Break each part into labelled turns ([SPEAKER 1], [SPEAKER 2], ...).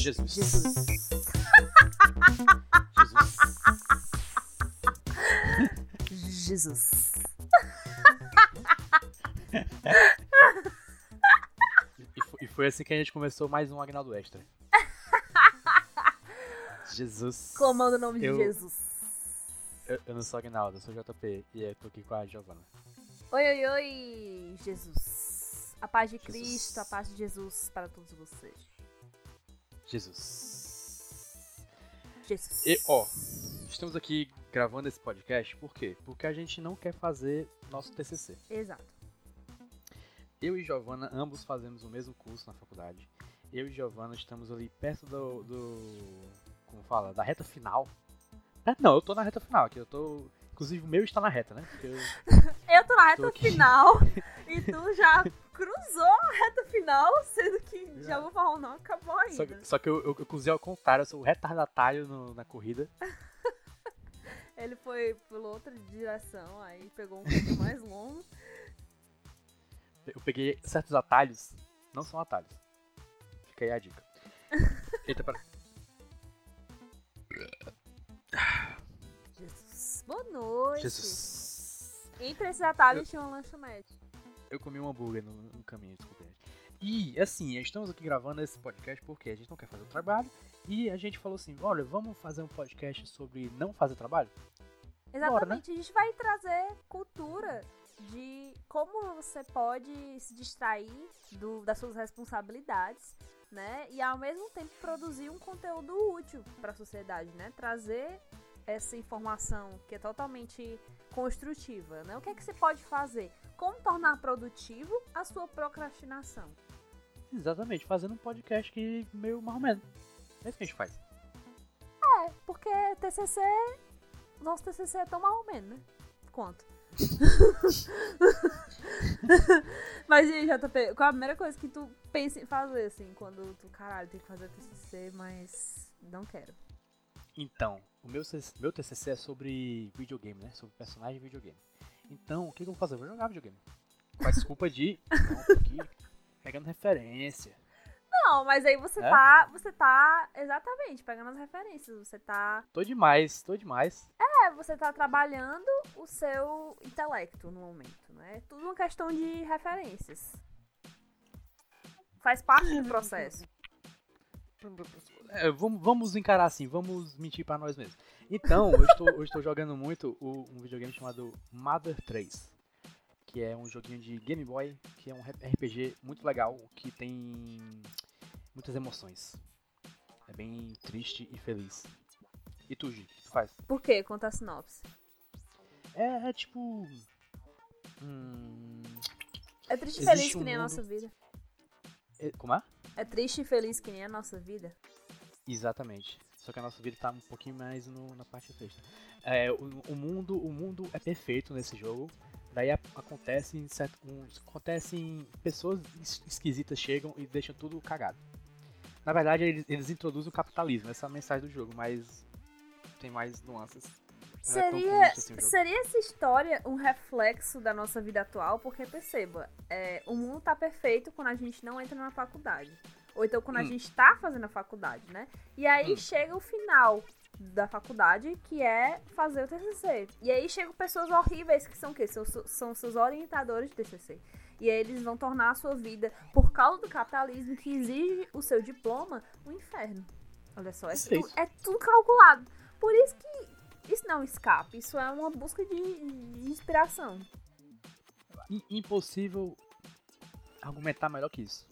[SPEAKER 1] Jesus.
[SPEAKER 2] Jesus.
[SPEAKER 1] Jesus.
[SPEAKER 2] Jesus.
[SPEAKER 1] E, e foi assim que a gente começou mais um Agnaldo Extra. Jesus.
[SPEAKER 2] Comanda o nome
[SPEAKER 1] Eu-
[SPEAKER 2] de Jesus.
[SPEAKER 1] Eu, eu não sou Agnaldo, eu sou JP e eu tô aqui com a Giovana.
[SPEAKER 2] Oi, oi, oi, Jesus. A paz de
[SPEAKER 1] Jesus.
[SPEAKER 2] Cristo, a paz de Jesus para todos vocês.
[SPEAKER 1] Jesus.
[SPEAKER 2] Jesus.
[SPEAKER 1] E, ó, estamos aqui gravando esse podcast, por quê? Porque a gente não quer fazer nosso TCC.
[SPEAKER 2] Exato.
[SPEAKER 1] Eu e Giovana, ambos fazemos o mesmo curso na faculdade. Eu e Giovana estamos ali perto do. do como fala? Da reta final. É, não, eu tô na reta final aqui. Eu tô. Inclusive o meu está na reta, né? Eu-
[SPEAKER 2] Eu tô na
[SPEAKER 1] Tô
[SPEAKER 2] reta
[SPEAKER 1] aqui.
[SPEAKER 2] final e tu já cruzou a reta final, sendo que
[SPEAKER 1] Já.
[SPEAKER 2] já vou falar não acabou ainda.
[SPEAKER 1] só, que- só que eu, eu, eu cozinhei ao contrário, eu sou o retardatário no- na corrida.
[SPEAKER 2] Ele foi pela outra direção, aí pegou um caminho mais longo.
[SPEAKER 1] Eu peguei certos atalhos. Não são atalhos. Fica aí a dica. Eita, pera.
[SPEAKER 2] Jesus. Boa noite.
[SPEAKER 1] Jesus.
[SPEAKER 2] Entre esses atalhos tinha uma lanchonete.
[SPEAKER 1] Eu comi um hambúrguer no, no caminho, desculpa, gente. E, assim, estamos aqui gravando esse podcast porque a gente não quer fazer o trabalho. E a gente falou assim: olha, vamos fazer um podcast sobre não fazer trabalho?
[SPEAKER 2] Exatamente, a gente vai trazer cultura de como você pode se distrair do- das suas responsabilidades, né? E ao mesmo tempo produzir um conteúdo útil para a sociedade, né? Trazer essa informação que é totalmente construtiva, né? O que é que você pode fazer? Como tornar produtivo a sua procrastinação?
[SPEAKER 1] Exatamente, fazendo um podcast que meio menos. É isso que a gente faz.
[SPEAKER 2] É, porque TCC, nosso TCC é tão menos, né? Quanto? Mas e aí, JP, qual a primeira coisa que tu pensa em fazer, assim, quando tu, caralho, tem que fazer TCC, mas não quero?
[SPEAKER 1] Então, o meu, meu TCC é sobre videogame, né? Sobre personagem de videogame. Então, o que, que eu vou fazer? Eu vou jogar videogame. Com a desculpa de. Não, aqui pegando referência.
[SPEAKER 2] Não, mas aí você
[SPEAKER 1] É?
[SPEAKER 2] tá, você tá, exatamente, pegando as referências, você tá,
[SPEAKER 1] Tô demais, tô demais.
[SPEAKER 2] é, você tá trabalhando o seu intelecto no momento, né? É tudo uma questão de referências. Faz parte do processo.
[SPEAKER 1] É, vamos, vamos encarar assim, vamos mentir pra nós mesmos. Então, eu estou, eu estou jogando muito o- um videogame chamado Mother 3. Que é um joguinho de Game Boy, que é um RPG muito legal, que tem muitas emoções. É bem triste e feliz. E tu, Gi, o que tu faz?
[SPEAKER 2] Por quê? Conta a sinopse.
[SPEAKER 1] É, é tipo. Hum,
[SPEAKER 2] É triste e feliz que
[SPEAKER 1] um
[SPEAKER 2] nem a
[SPEAKER 1] mundo-
[SPEAKER 2] nossa vida.
[SPEAKER 1] é- como é?
[SPEAKER 2] É triste e feliz que nem a nossa vida.
[SPEAKER 1] Exatamente. Só que a nossa vida tá um pouquinho mais no- na parte triste. É, o, o mundo, o mundo é perfeito nesse jogo. Daí acontecem acontecem pessoas es- esquisitas chegam e deixam tudo cagado. Na verdade, eles, eles introduzem o capitalismo, essa é a mensagem do jogo, mas tem mais nuances. É
[SPEAKER 2] Seria,
[SPEAKER 1] assim
[SPEAKER 2] seria essa história um reflexo da nossa vida atual? Porque perceba, é, o mundo tá perfeito quando a gente não entra na faculdade. Ou então quando a
[SPEAKER 1] Hum.
[SPEAKER 2] gente tá fazendo a faculdade, né? E aí
[SPEAKER 1] Hum.
[SPEAKER 2] chega o final da faculdade, que é fazer o TCC. E aí chegam pessoas horríveis que são o quê? São, são seus orientadores de TCC. E aí eles vão tornar a sua vida, por causa do capitalismo que exige o seu diploma, um inferno. Olha só, é, tu- é tudo calculado. Por isso que isso não é um escape, isso é uma busca de, de inspiração.
[SPEAKER 1] I- impossível argumentar melhor que isso.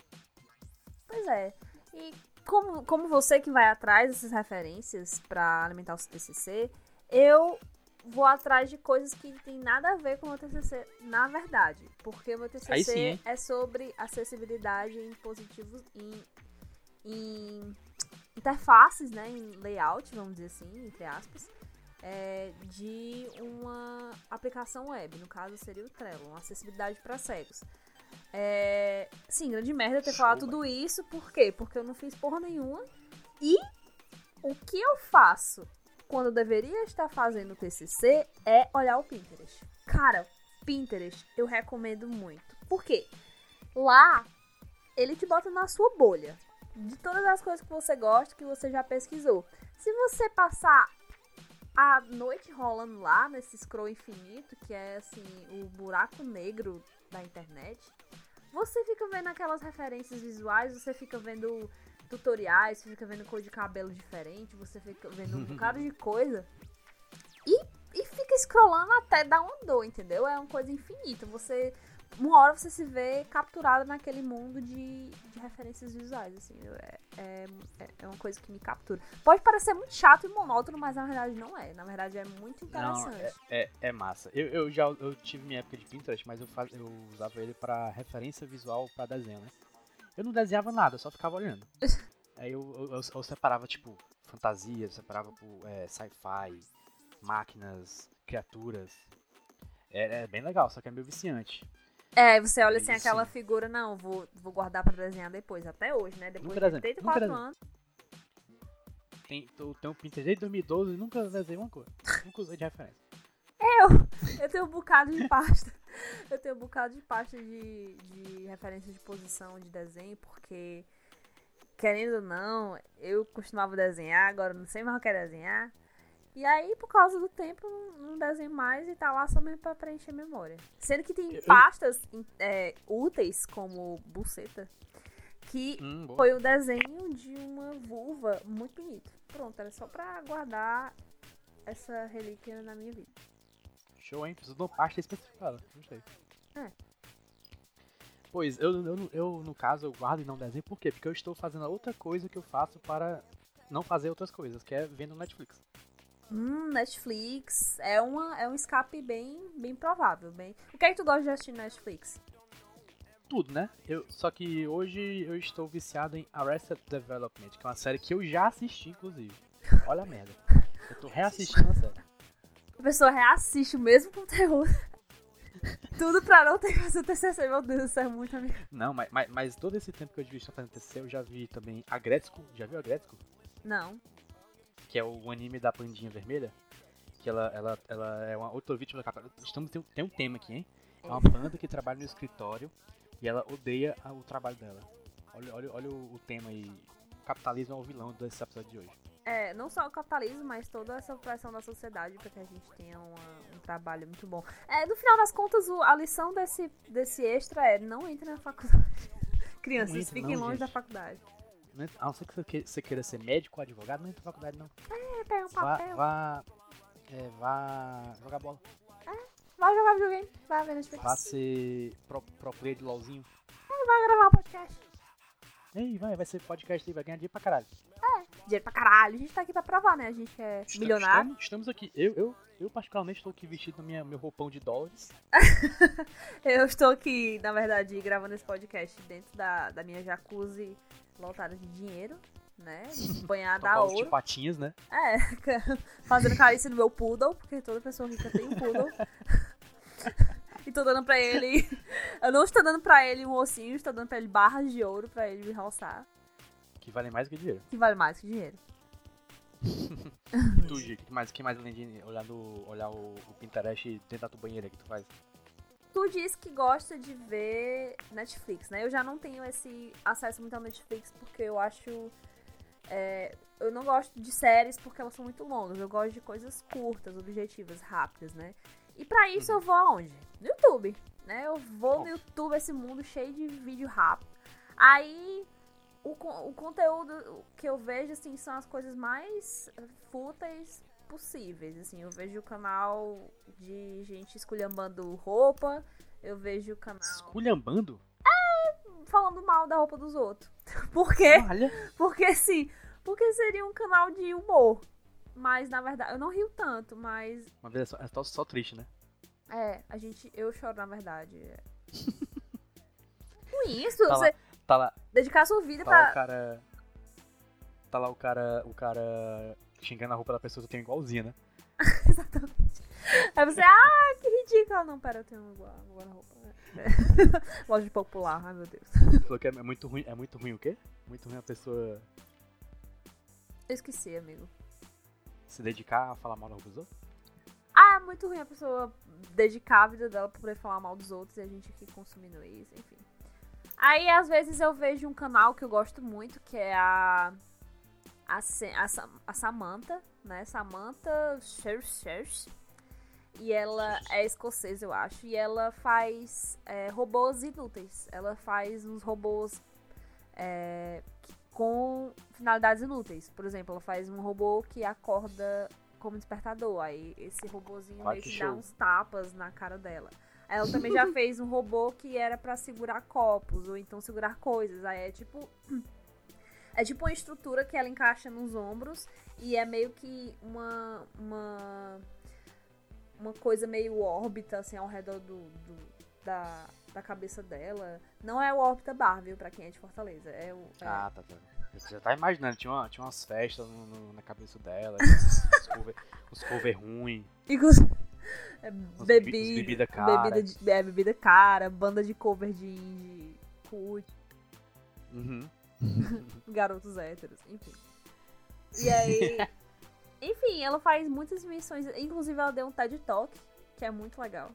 [SPEAKER 2] Pois é. E como, como você que vai atrás dessas referências pra alimentar o seu TCC, eu vou atrás de coisas que tem nada a ver com o meu TCC, na verdade. Porque o meu TCC
[SPEAKER 1] sim,
[SPEAKER 2] é sobre acessibilidade em dispositivos, em, em interfaces, né, em layout, vamos dizer assim, entre aspas, é, de uma aplicação web. No caso, seria o Trello, uma acessibilidade para cegos. É, sim, grande merda ter
[SPEAKER 1] Show,
[SPEAKER 2] falado tudo isso, por quê? Porque eu não fiz porra nenhuma. E o que eu faço quando eu deveria estar fazendo o TCC é olhar o Pinterest. Cara, Pinterest eu recomendo muito. Por quê? Lá, ele te bota na sua bolha. de todas as coisas que você gosta, que você já pesquisou. Se você passar a noite rolando lá nesse scroll infinito, que é assim, o buraco negro da internet, você fica vendo aquelas referências visuais, você fica vendo tutoriais, você fica vendo cor de cabelo diferente, você fica vendo um bocado de coisa. Fica scrollando até dar uma dor, entendeu? É uma coisa infinita. Você uma hora você se vê capturado naquele mundo de, de referências visuais, assim. É, é, é, uma coisa que me captura. Pode parecer muito chato e monótono, mas na verdade não é. Na verdade é muito interessante. Não,
[SPEAKER 1] é, é, é, massa. Eu, eu já eu tive minha época de Pinterest, mas eu, faz, eu usava ele para referência visual para desenho, né? Eu não desenhava nada, eu só ficava olhando. Aí eu, eu, eu, eu separava, tipo, fantasia, separava por é, sci-fi, máquinas, criaturas. É, é, bem legal, só que é meio viciante.
[SPEAKER 2] É, você olha assim, aquela figura, não, vou, vou guardar pra desenhar depois, até hoje, né? Depois de 84 anos.
[SPEAKER 1] Tem, eu tenho um Pinterest desde 2012 e nunca desenhei uma coisa. nunca usei de referência.
[SPEAKER 2] Eu! Eu tenho um bocado de pasta. Eu tenho um bocado de pasta de, de referência de posição de desenho, porque, querendo ou não, eu costumava desenhar, agora não sei mais o que é desenhar. E aí, por causa do tempo, não desenho mais e tá lá só mesmo pra preencher memória. Sendo que tem pastas é, úteis, como buceta, que hum, foi o desenho de uma vulva muito bonito. Pronto, era só pra guardar essa relíquia na minha vida.
[SPEAKER 1] Show, hein? Preciso de uma pasta especificada. Gostei. É. Pois, eu, eu, eu, no caso, eu guardo e não desenho. Por quê? Porque eu estou fazendo outra coisa que eu faço para não fazer outras coisas, que é vendo Netflix.
[SPEAKER 2] Hum, Netflix é, uma, é um escape bem, bem provável. Bem... O que é que tu gosta de assistir no Netflix?
[SPEAKER 1] Tudo, né? Eu, só que hoje eu estou viciado em Arrested Development, que é uma série que eu já assisti, inclusive. Olha a merda. Eu tô reassistindo a série.
[SPEAKER 2] A pessoa reassiste o mesmo conteúdo. Tudo pra não ter que fazer o TCC, meu Deus, isso é muito amigo.
[SPEAKER 1] Não, mas, mas, mas todo esse tempo que eu vi fazendo TCC, eu já vi também a Gretzko. Já viu a Gretzko?
[SPEAKER 2] Não
[SPEAKER 1] que é o anime da Pandinha Vermelha, que ela, ela, ela é uma outra vítima da capa. Estamos, tem, tem um tema aqui, hein? É uma panda que trabalha no escritório e ela odeia o trabalho dela. Olha, olha, olha o, o tema aí. Capitalismo é o vilão desse episódio de hoje.
[SPEAKER 2] É, não só o capitalismo, mas toda essa pressão da sociedade para que a gente tenha uma, um trabalho muito bom. É, no final das contas, a lição desse, desse extra é não entre na faculdade. Crianças, entra, fiquem não, longe gente. da faculdade.
[SPEAKER 1] A não ser que você queira ser médico ou advogado, não entra na faculdade, não.
[SPEAKER 2] É, pega um papel.
[SPEAKER 1] Vá, vá, é, vá jogar bola.
[SPEAKER 2] É, vai jogar videogame. Vai ver Netflix.
[SPEAKER 1] Vá ser pro, pro player de LOLzinho.
[SPEAKER 2] É, vai gravar um podcast.
[SPEAKER 1] Ei, vai, vai ser podcast aí, vai ganhar dinheiro pra caralho.
[SPEAKER 2] É, dinheiro pra caralho. A gente tá aqui pra provar, né? A gente é estamos, milionário.
[SPEAKER 1] Estamos, estamos, aqui. Eu, eu, eu, particularmente, estou aqui vestido no minha, meu roupão de dólares.
[SPEAKER 2] eu estou aqui, na verdade, gravando esse podcast dentro da, da minha jacuzzi lotada de dinheiro, né? Banhada a ouro.
[SPEAKER 1] patinhas, né?
[SPEAKER 2] É, fazendo carícia no meu poodle, porque toda pessoa rica tem um poodle. E tô dando pra ele. Eu não estou dando pra ele um ossinho, estou dando pra ele barras de ouro pra ele me roçar.
[SPEAKER 1] Que vale mais que dinheiro.
[SPEAKER 2] Que vale mais que dinheiro.
[SPEAKER 1] e tu, Gi, que mais, que mais além de olhar, no, olhar o, o Pinterest dentro da tua banheira que tu faz?
[SPEAKER 2] Tu diz que gosta de ver Netflix, né? Eu já não tenho esse acesso muito ao Netflix porque eu acho. É, eu não gosto de séries porque elas são muito longas. Eu gosto de coisas curtas, objetivas, rápidas, né? E para isso eu vou aonde? No YouTube, né? Eu vou no YouTube, esse mundo cheio de vídeo rápido. Aí o, o conteúdo que eu vejo, assim, são as coisas mais fúteis possíveis. Assim, eu vejo o canal de gente esculhambando roupa, eu vejo o canal.
[SPEAKER 1] Esculhambando?
[SPEAKER 2] É, falando mal da roupa dos outros. Por quê? Olha. Porque assim, porque seria um canal de humor. Mas na verdade, eu não rio tanto, mas.
[SPEAKER 1] Uma vez é só, é só triste, né?
[SPEAKER 2] É, a gente. Eu choro na verdade. Com isso,
[SPEAKER 1] tá
[SPEAKER 2] você.
[SPEAKER 1] Lá, tá lá.
[SPEAKER 2] Dedicar sua vida
[SPEAKER 1] tá
[SPEAKER 2] pra.
[SPEAKER 1] Lá o cara. Tá lá o cara. O cara xingando a roupa da pessoa que tem igualzinha, né?
[SPEAKER 2] Exatamente. Aí você, ah, que ridículo. Não, pera, eu tenho uma guarda-roupa. Loja popular, ai meu Deus.
[SPEAKER 1] Você falou que é muito ruim. É muito ruim o quê? Muito ruim a pessoa.
[SPEAKER 2] Eu esqueci, amigo.
[SPEAKER 1] Se dedicar a falar mal dos outros?
[SPEAKER 2] Ah, é muito ruim a pessoa dedicar a vida dela pra poder falar mal dos outros e a gente aqui consumindo isso, enfim. Aí, às vezes, eu vejo um canal que eu gosto muito, que é a. A, a, a Samantha, né? Samantha Scherz. E ela é escocesa, eu acho. E ela faz é, robôs inúteis. Ela faz uns robôs é, com finalidades inúteis. Por exemplo, ela faz um robô que acorda como despertador. Aí esse robôzinho meio que dá uns tapas na cara dela. Ela também já fez um robô que era para segurar copos ou então segurar coisas. Aí é tipo. É tipo uma estrutura que ela encaixa nos ombros e é meio que uma. uma, uma coisa meio órbita, assim, ao redor do, do da, da cabeça dela. Não é o órbita bar, viu, pra quem é de Fortaleza. É o, é...
[SPEAKER 1] Ah, tá, tá. Você já tá imaginando, tinha, uma, tinha umas festas no, no, na cabeça dela, os cover, os cover ruim.
[SPEAKER 2] Inclusive. É, bebida, bebida cara. Bebida, de, é, bebida cara, banda de cover de indie, cult. Uhum. Garotos héteros, enfim. E aí. enfim, ela faz muitas missões. Inclusive, ela deu um TED Talk, que é muito legal.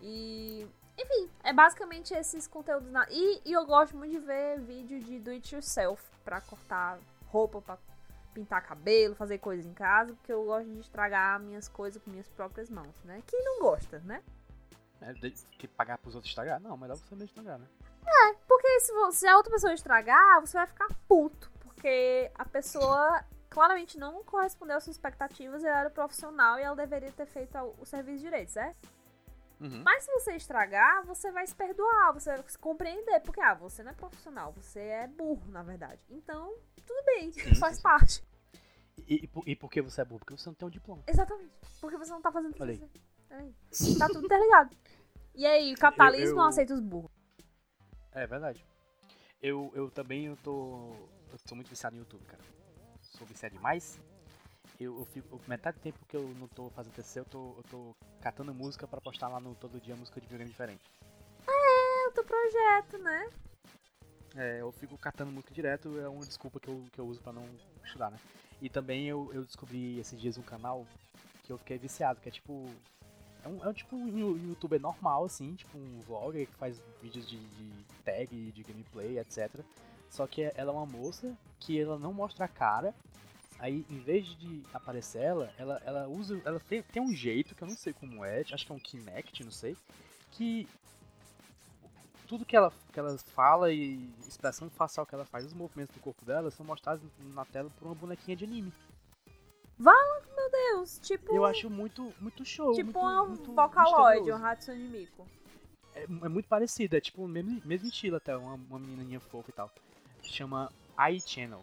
[SPEAKER 2] E. Enfim, é basicamente esses conteúdos. Na... E, e eu gosto muito de ver vídeo de do it yourself pra cortar roupa, pra pintar cabelo, fazer coisas em casa, porque eu gosto de estragar minhas coisas com minhas próprias mãos, né? Quem não gosta, né?
[SPEAKER 1] É, que pagar pros outros estragar? Não, melhor você mesmo estragar, né?
[SPEAKER 2] É, porque se, você, se a outra pessoa estragar, você vai ficar puto. Porque a pessoa claramente não correspondeu às suas expectativas, ela era profissional e ela deveria ter feito o serviço direito, certo? Uhum. Mas se você estragar, você vai se perdoar, você vai se compreender, porque ah, você não é profissional, você é burro, na verdade. Então, tudo bem, sim, faz sim. parte.
[SPEAKER 1] E, e, e, por que você é burro? Porque você não tem um diploma.
[SPEAKER 2] Exatamente. Porque você não tá fazendo TCC. É. Tá tudo interligado. E aí, o capitalismo eu, eu... não aceita os burros.
[SPEAKER 1] É verdade. Eu, eu também eu tô. Eu tô muito viciado no YouTube, cara. Sou viciado demais. Eu, eu fico. Metade do tempo que eu não tô fazendo TCC, eu tô, eu tô catando música pra postar lá no Todo Dia música de videogame diferente.
[SPEAKER 2] É, o teu projeto, né?
[SPEAKER 1] É, eu fico catando música direto, é uma desculpa que eu, que eu uso pra não estudar, né? E também eu, eu descobri esses dias um canal que eu fiquei viciado, que é tipo. É um, é um tipo um youtuber normal, assim, tipo um vlogger que faz vídeos de, de tag, de gameplay, etc. Só que ela é uma moça que ela não mostra a cara. Aí, em vez de aparecer ela, ela, ela usa. Ela tem, tem um jeito que eu não sei como é, acho que é um Kinect, não sei. Que tudo que ela, que ela fala e expressão facial que ela faz, os movimentos do corpo dela são mostrados na tela por uma bonequinha de anime.
[SPEAKER 2] Vala, meu Deus, tipo.
[SPEAKER 1] Eu acho muito, muito show.
[SPEAKER 2] Tipo
[SPEAKER 1] muito,
[SPEAKER 2] um Vocaloid, um Hatsune Miku.
[SPEAKER 1] É, é, muito parecido, é tipo o mesmo, mesmo estilo até, uma, uma menininha fofa e tal. Chama iChannel.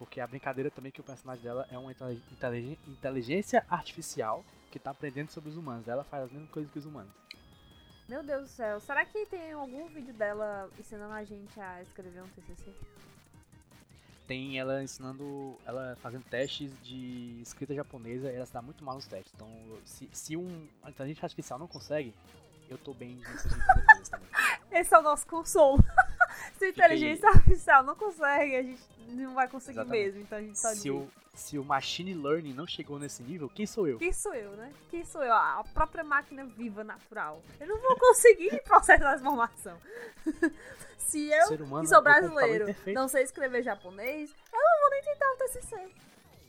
[SPEAKER 1] Porque a brincadeira também é que o personagem dela é uma inteligência artificial que tá aprendendo sobre os humanos. Ela faz as mesmas coisas que os humanos.
[SPEAKER 2] Meu Deus do céu, será que tem algum vídeo dela ensinando a gente a escrever um TCC?
[SPEAKER 1] Tem ela ensinando, ela fazendo testes de escrita japonesa e ela está muito mal nos testes. Então, se, se um inteligência artificial não consegue, eu tô bem coisas também.
[SPEAKER 2] Esse é o nosso consolo. se a inteligência artificial não consegue, a gente não vai conseguir Exatamente. mesmo. Então a gente só
[SPEAKER 1] se o, se o machine learning não chegou nesse nível, quem sou eu?
[SPEAKER 2] Quem sou eu, né? Quem sou eu? A própria máquina viva, natural. Eu não vou conseguir processar essa informação. se eu, humano, que sou brasileiro, não sei escrever japonês, eu não vou nem tentar o TCC.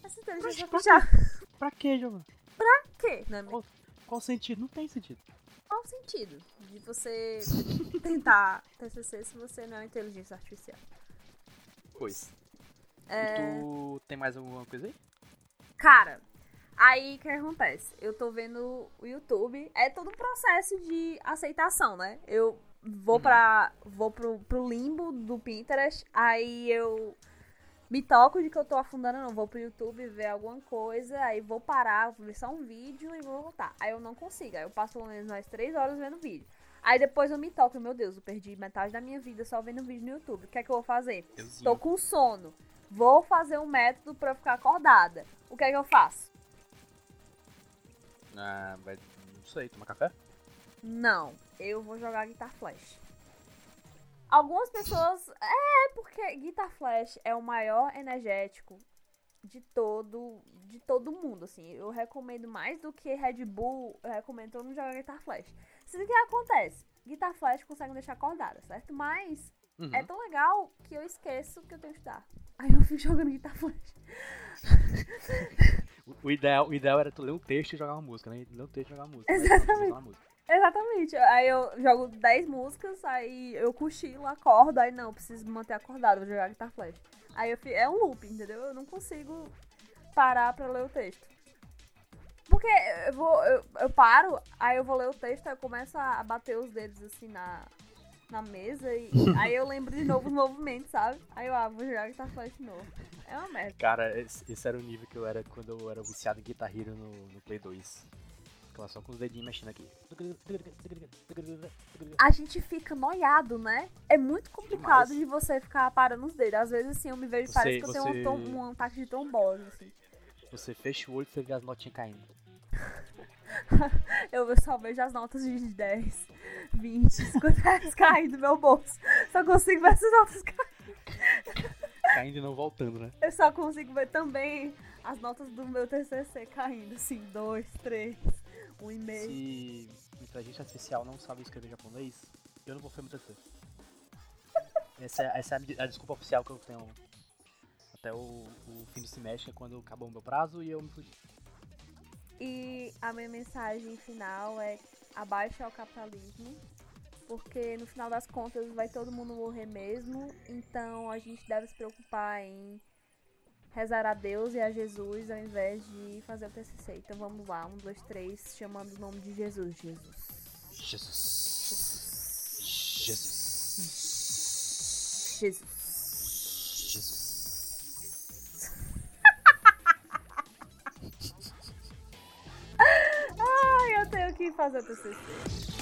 [SPEAKER 2] Essa inteligência artificial.
[SPEAKER 1] Pra quê, Giovanna?
[SPEAKER 2] Pra quê? Né,
[SPEAKER 1] qual, qual sentido? Não tem sentido.
[SPEAKER 2] Qual o sentido de você tentar TCC se você não é inteligência artificial?
[SPEAKER 1] Pois. É... Tu tem mais alguma coisa aí?
[SPEAKER 2] Cara, aí o que acontece? Eu tô vendo o YouTube, é todo um processo de aceitação, né? Eu vou uhum. pra. vou pro, pro limbo do Pinterest, aí eu me toco de que eu tô afundando, não. Vou pro YouTube ver alguma coisa, aí vou parar, vou ver só um vídeo e vou voltar. Aí eu não consigo, aí eu passo pelo menos mais três horas vendo vídeo. Aí depois eu me toco, meu Deus, eu perdi metade da minha vida só vendo vídeo no YouTube. O que é que eu vou fazer? Euzinho. Tô com sono. Vou fazer um método para eu ficar acordada. O que é que eu faço?
[SPEAKER 1] Ah, vai, não sei, tomar café?
[SPEAKER 2] Não, eu vou jogar Guitar Flash. Algumas pessoas. É, porque Guitar Flash é o maior energético de todo de todo mundo, assim. Eu recomendo mais do que Red Bull, eu recomendo todo mundo jogar Guitar Flash. O que acontece? Guitar Flash consegue deixar acordada, certo? Mas Uhum. É tão legal que eu esqueço que eu tenho que estudar. Aí eu fico jogando guitarra flash.
[SPEAKER 1] o, ideal, o ideal era tu ler um texto e jogar uma música, né? Ler um texto e jogar uma música.
[SPEAKER 2] Exatamente. Uma música. Exatamente. Aí eu jogo 10 músicas, aí eu cochilo, acordo, aí não, preciso me manter acordado, vou jogar guitar flash. Aí eu fico, é um loop, entendeu? Eu não consigo parar pra ler o texto. Porque eu vou, eu, eu paro, aí eu vou ler o texto, aí eu começo a bater os dedos assim na, na mesa e aí eu lembro de novo os movimentos, sabe? Aí eu, ah, vou jogar Guitar Flash de novo. É uma merda.
[SPEAKER 1] Cara, esse, esse, era o nível que eu era quando eu era viciado em Guitar Hero no, no Play 2. Ficava só com os dedinhos mexendo aqui.
[SPEAKER 2] A gente fica noiado, né? É muito complicado Demais. de você ficar parando os dedos. Às vezes, assim, eu me vejo, e parece que eu tenho um, um ataque de trombose, assim.
[SPEAKER 1] Você fecha o olho e você vê as notinhas caindo.
[SPEAKER 2] eu só vejo as notas de 10, 20, 50 reais caindo do meu bolso. Só consigo ver essas notas caindo.
[SPEAKER 1] Caindo e não voltando, né?
[SPEAKER 2] Eu só consigo ver também as notas do meu TCC caindo, assim, 2, 3, 1,5.
[SPEAKER 1] Se inteligência artificial não sabe escrever japonês, eu não vou TCC. essa, é, essa é a desculpa oficial que eu tenho até o, o fim do semestre, quando acabou o meu prazo e eu me fugi.
[SPEAKER 2] E a minha mensagem final é abaixo ao capitalismo, porque no final das contas vai todo mundo morrer mesmo, então a gente deve se preocupar em rezar a Deus e a Jesus ao invés de fazer o TCC. Então vamos lá, um, dois, três, chamando o nome de Jesus, Jesus.
[SPEAKER 1] Jesus.
[SPEAKER 2] Jesus. Jesus. fazer o TCC.